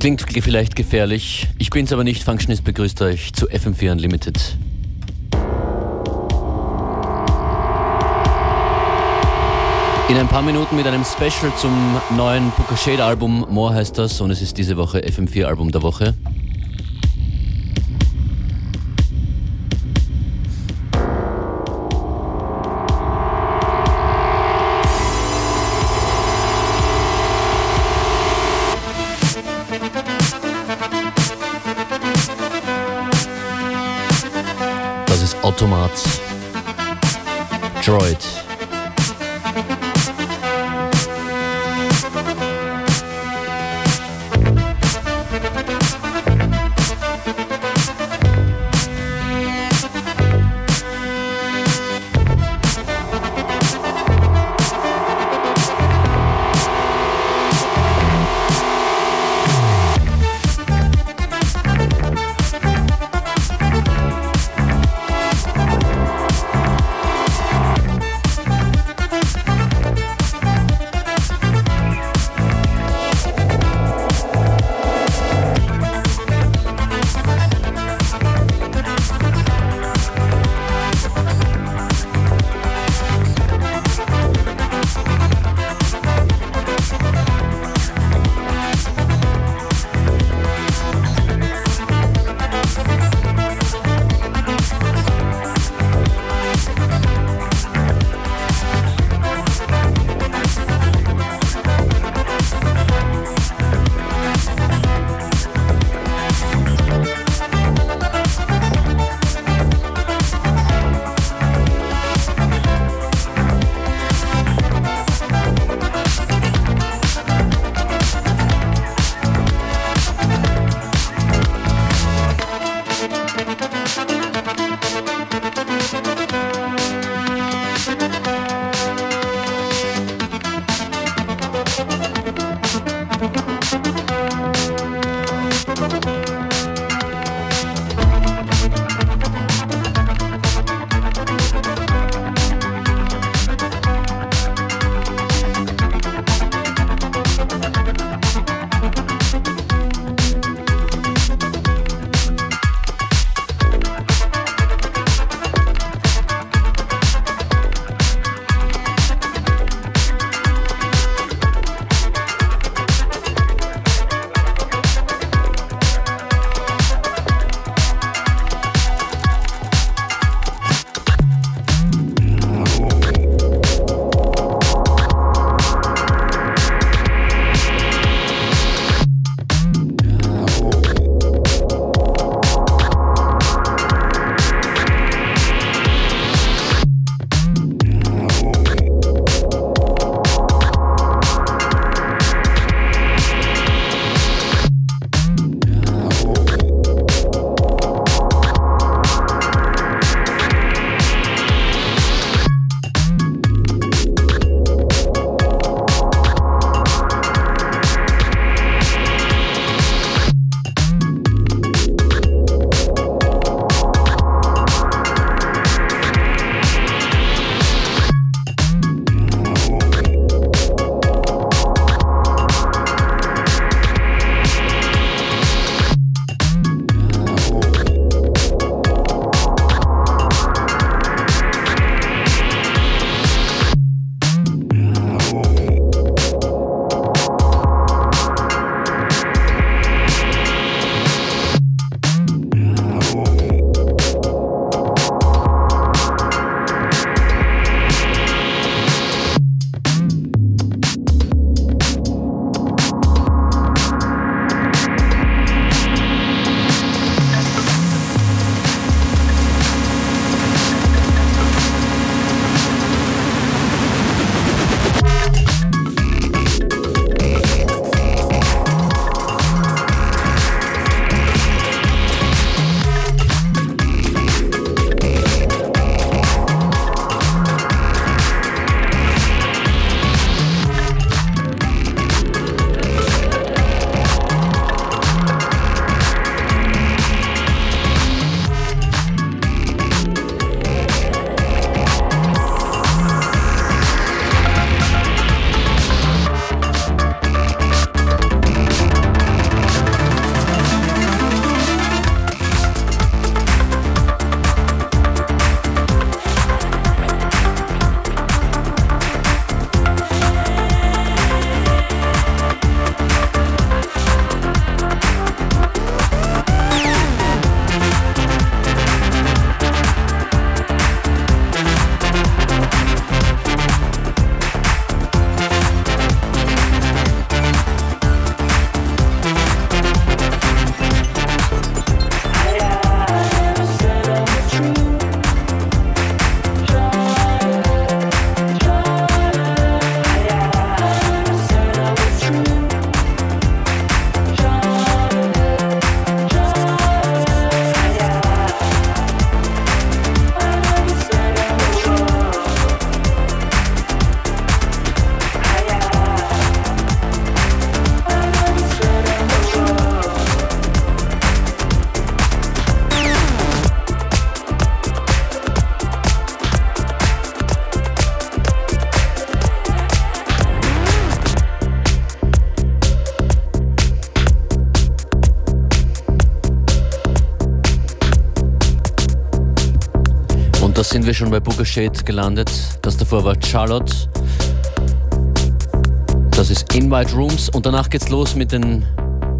Klingt vielleicht gefährlich, ich bin's aber nicht. Functionist begrüßt euch zu FM4 Unlimited. In ein paar Minuten mit einem Special zum neuen Booker Shade Album. More heißt das und es ist diese Woche FM4 Album der Woche. Wir schon bei Booker Shade gelandet. Das davor war Charlotte. Das ist Invite Rooms und danach geht's los mit den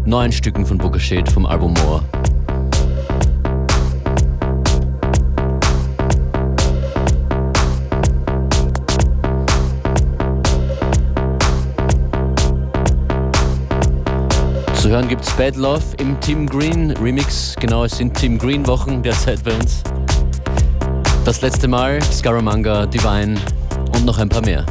neuen Stücken von Booker Shade vom Album More. Zu hören gibt's Bad Love im Team Green Remix. Genau, es sind Team Green Wochen derzeit bei uns. Das letzte Mal Scaramanga, Divine und noch ein paar mehr.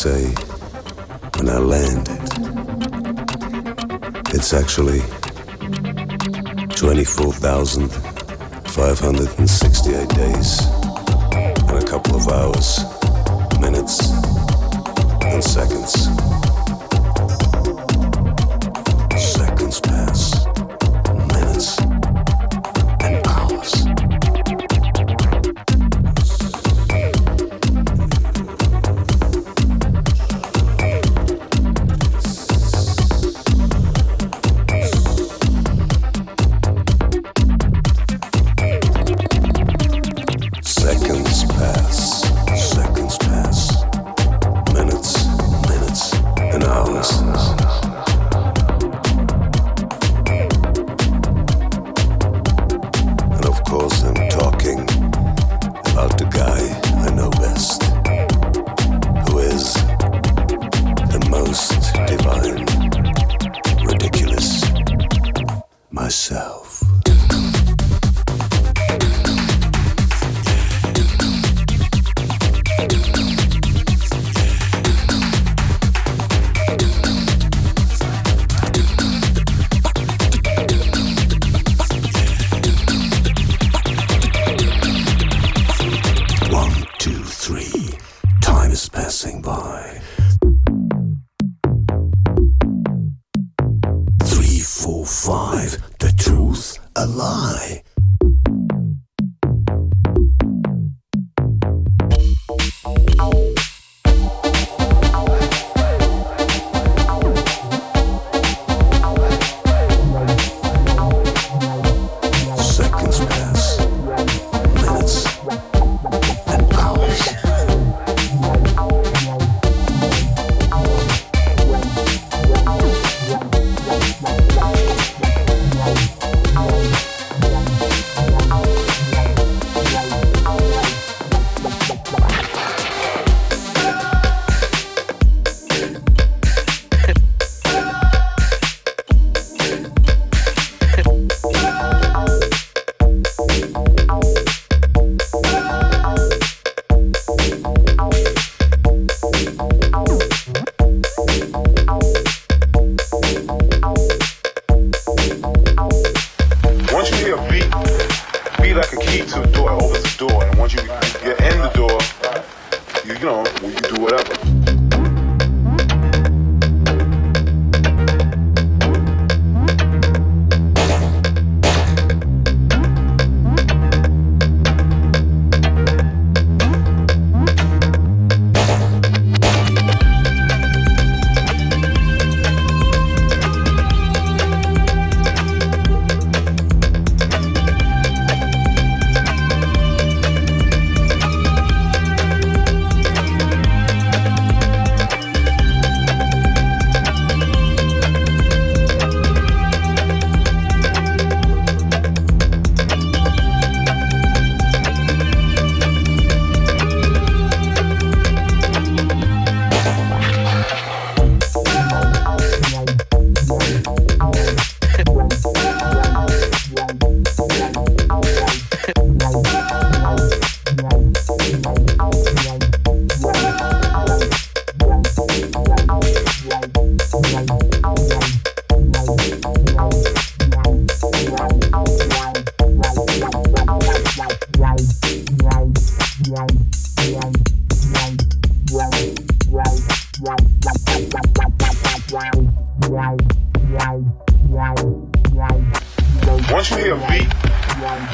Say, when I landed? It's actually 24,568 days and a couple of hours, minutes, and seconds. and arms.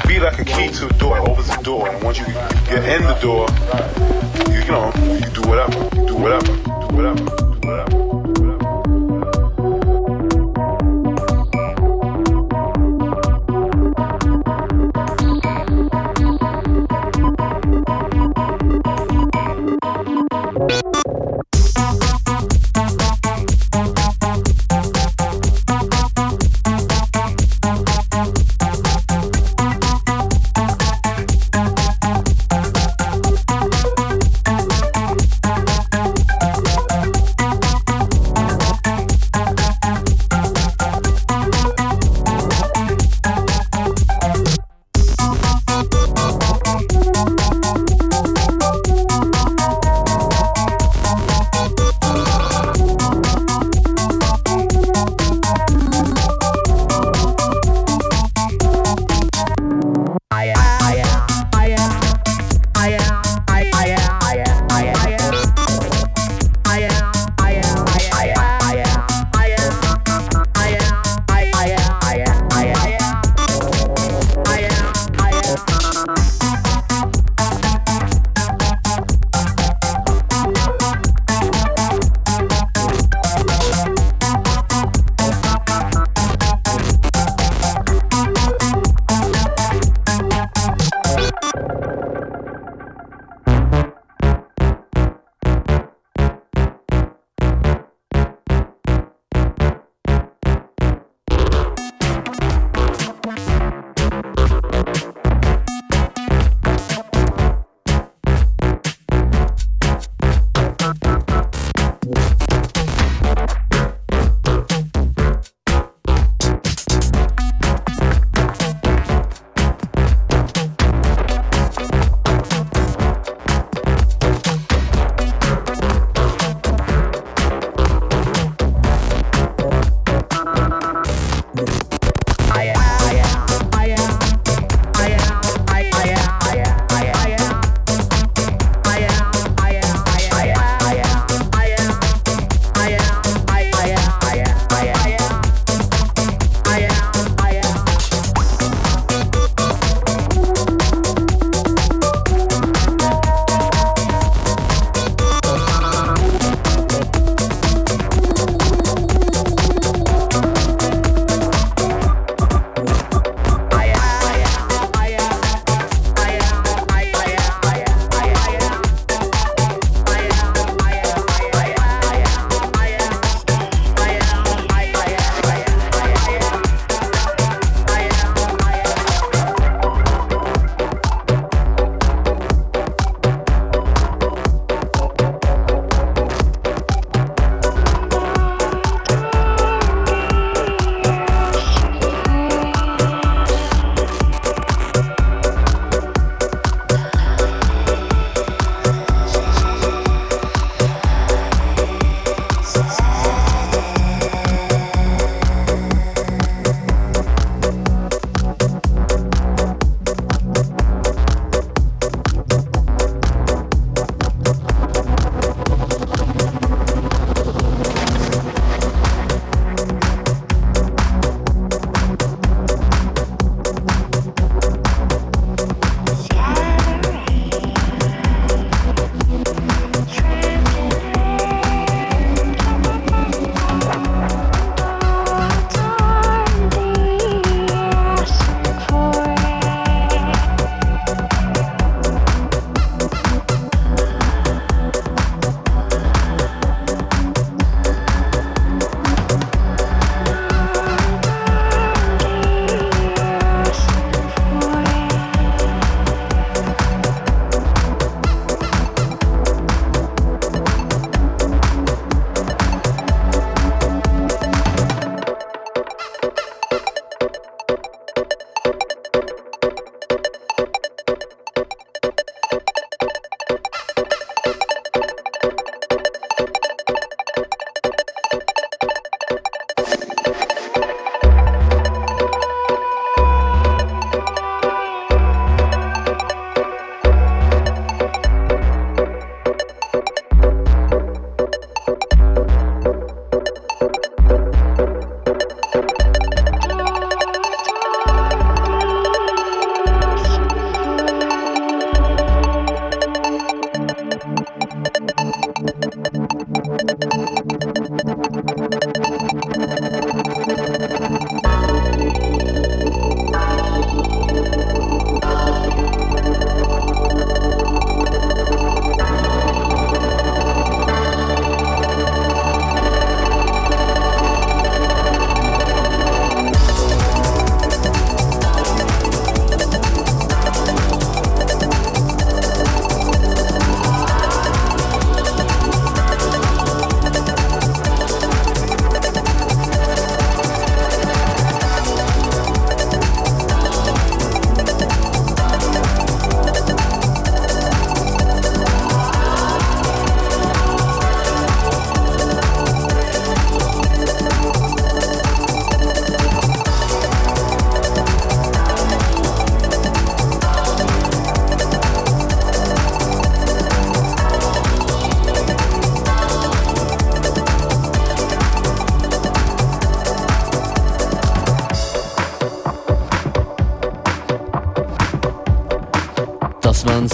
be like a key to a door. It opens the door, and once you get in the door, you, you know you do whatever, you do whatever, you do whatever, you do whatever.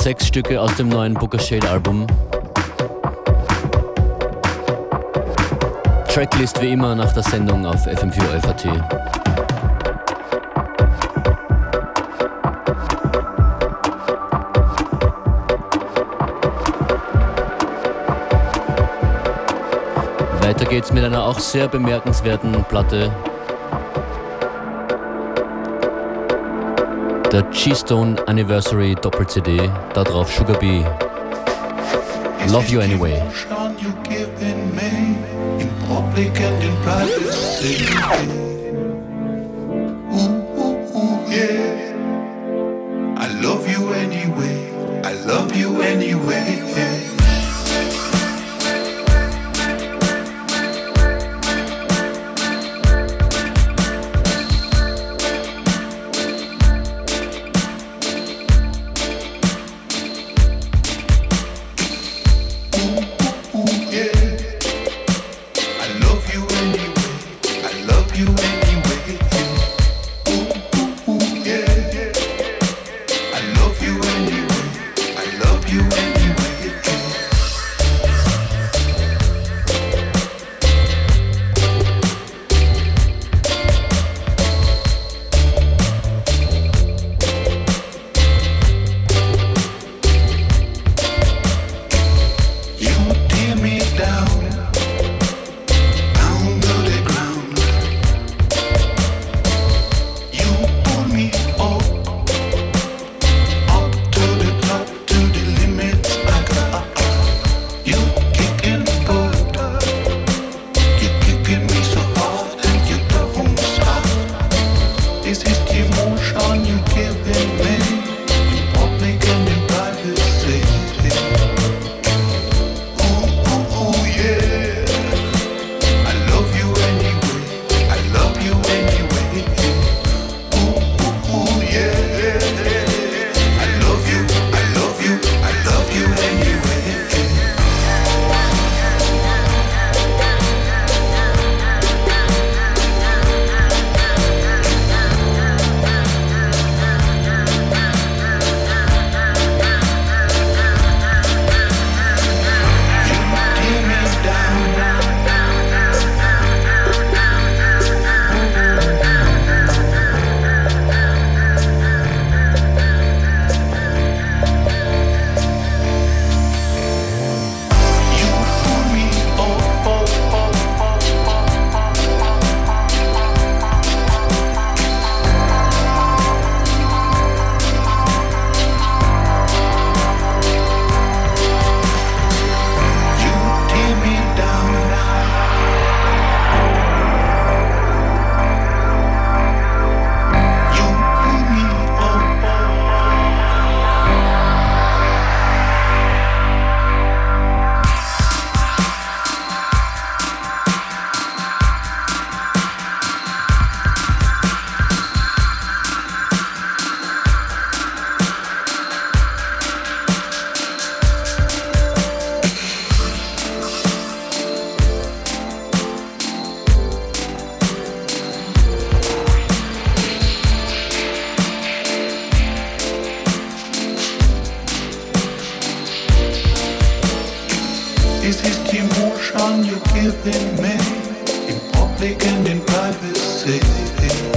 Sechs Stücke aus dem neuen Booker Shade Album. Tracklist wie immer nach der Sendung auf FM4 FAT. Weiter geht's mit einer auch sehr bemerkenswerten Platte. Der G-Stone Anniversary Doppel-CD, darauf Sugar Bee. Love You Anyway. I This is the emotion you're giving me in public and in privacy.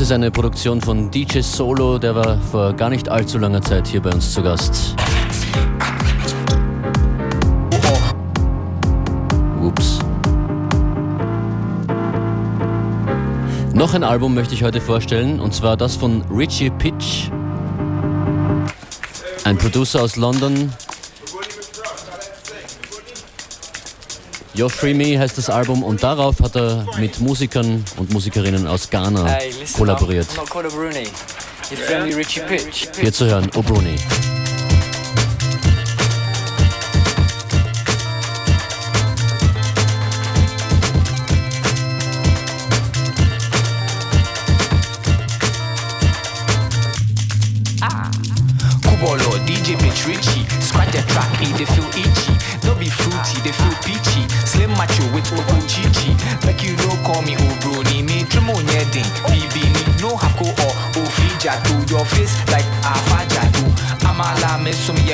Ist eine Produktion von DJ Solo, der war vor gar nicht allzu langer Zeit hier bei uns zu Gast. Ups. Noch ein Album möchte ich heute vorstellen, und zwar das von Richie Pitch. Ein Producer aus London. You're Free Me heißt das Album und darauf hat er mit Musikern und Musikerinnen aus Ghana hey, kollaboriert. Hier zu hören, O'Bruni. your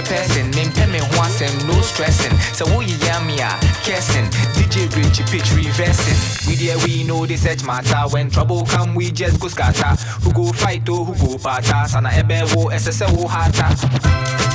person me pay me ho asem no stressing. So wo ye me ah, ya kissing dj rich pitch reversing. We there we know the search matter. When trouble come we just go scatter. Who go fight oh who go pata sana ebe wo ss wo hata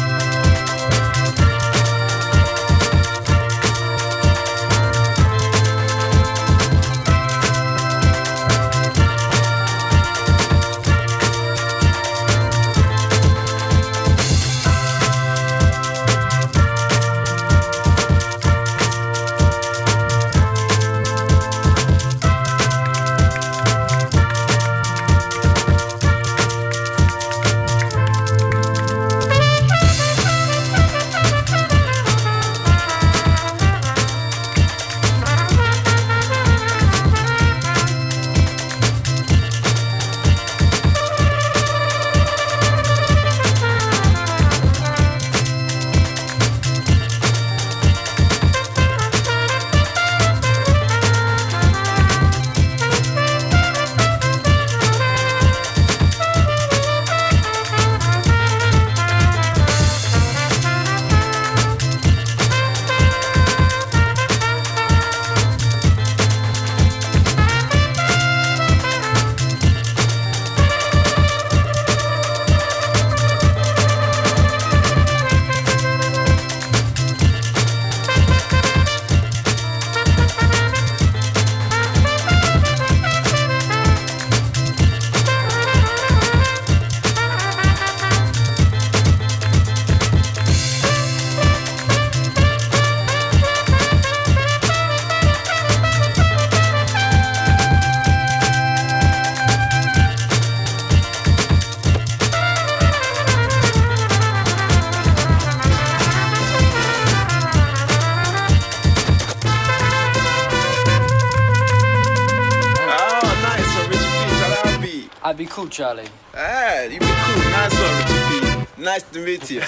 I'd be cool, Charlie. Ah, you be cool. Nice one, Richie Nice to meet you.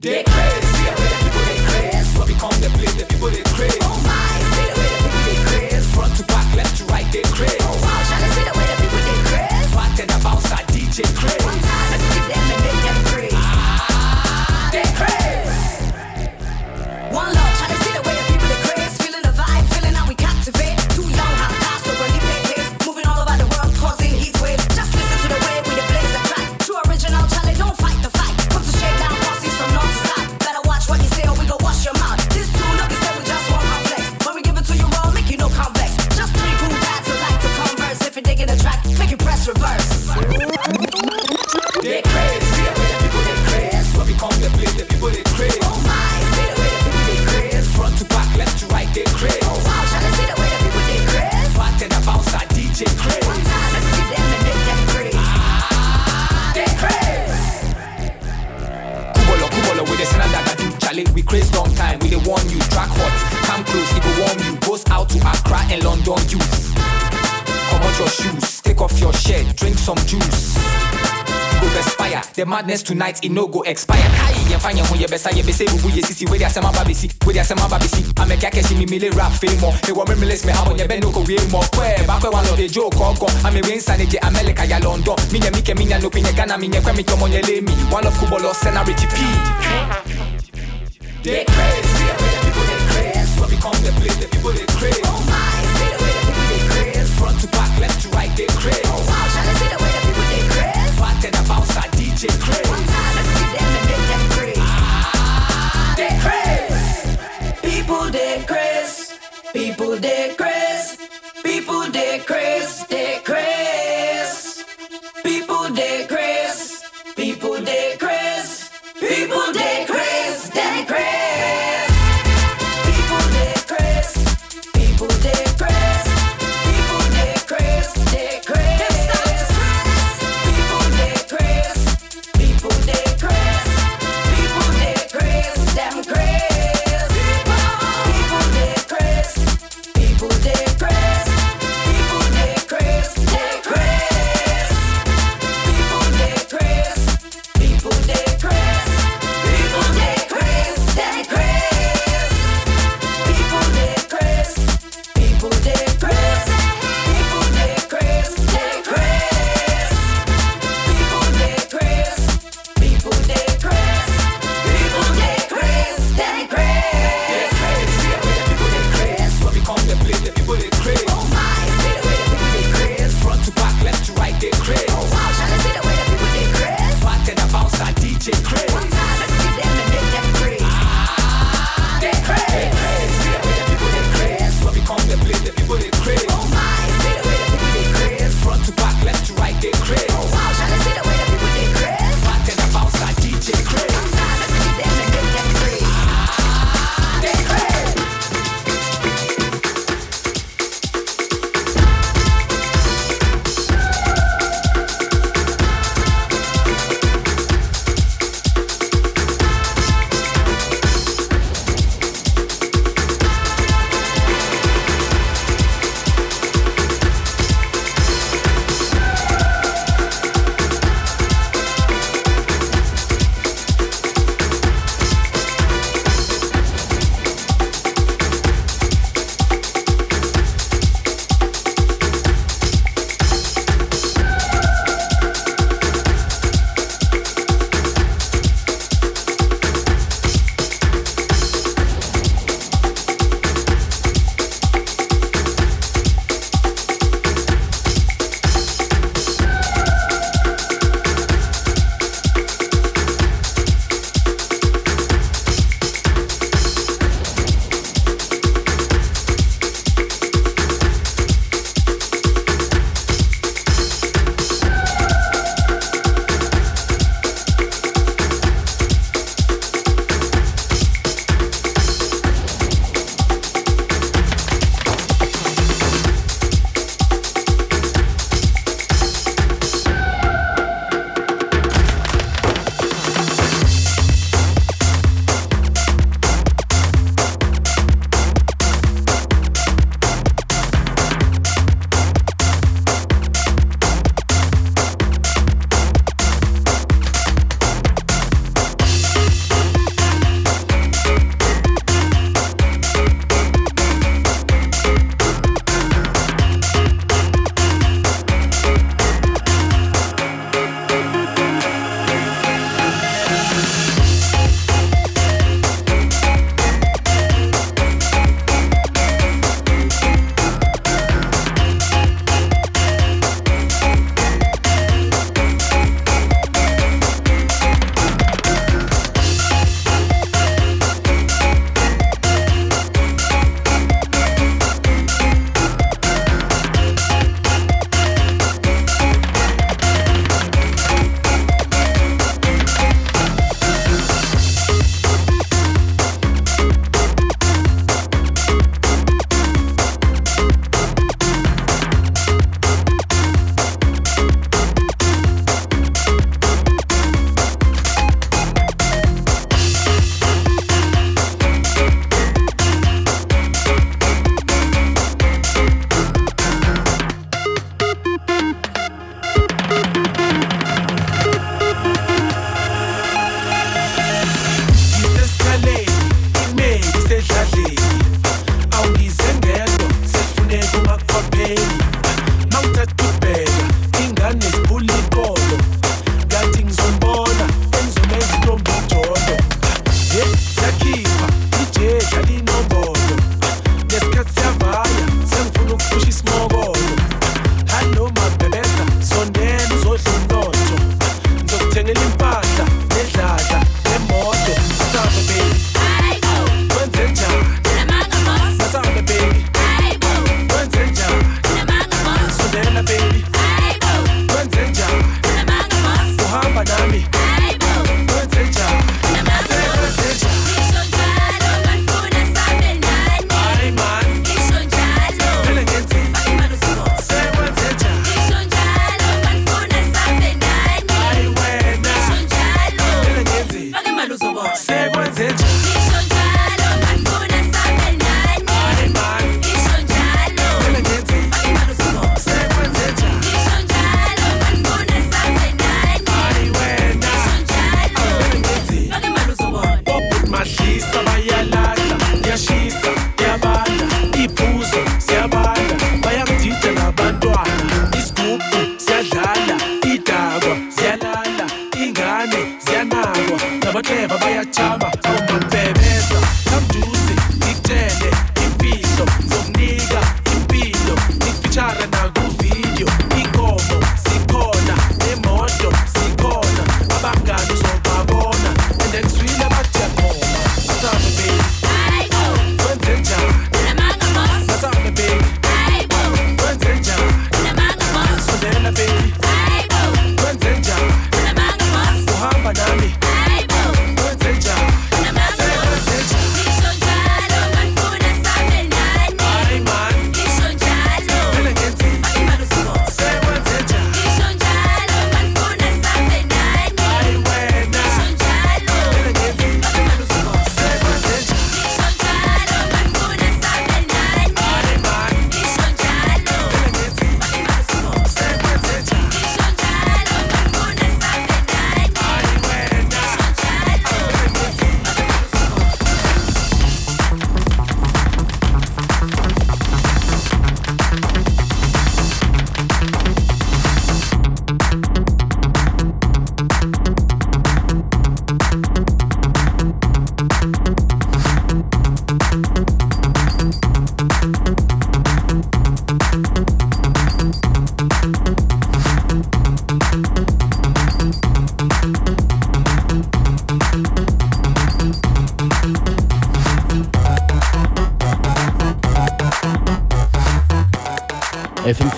they crazy, they crazy. madness tonight it no go expire kai yɛmfa yɛn ho are yɛbɛsɛ bubu yɛsisi wede asɛm aba bɛsi wede asɛm aba bɛsi amɛka kɛhye memele rap fei mɔ ɛwɔ memeles me abɔ yɛbɛ ne ɔkɔwie mmɔ kwɛ baakɔ wa lɔde gye okɔɔkɔ amewei nsa ne gye amɛlika yɛ lɔndɔ minya mikɛ minya nopi nyɛ ghana minyɛ kwɛ metɔmɔ nyɛ lemi one of kubɔlɔ sɛna regipi They crazy, the people they crazy. What become the place the people they craze? Oh my, say the way the people they craze. Front to back, left to right, they craze. See them and they they. People they. People they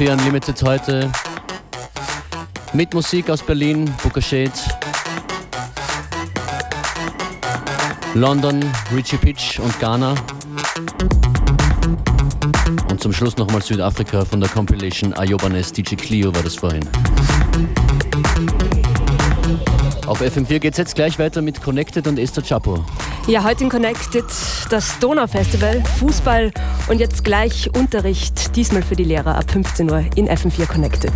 FM4 Unlimited heute mit Musik aus Berlin, Shade, London, Richie Pitch und Ghana. Und zum Schluss nochmal Südafrika von der Compilation Ayobanes DJ Clio war das vorhin. Auf FM4 geht es jetzt gleich weiter mit Connected und Esther Chapo. Ja, heute in Connected das Donaufestival, Fußball und jetzt gleich Unterricht, diesmal für die Lehrer ab 15 Uhr in FM4 Connected.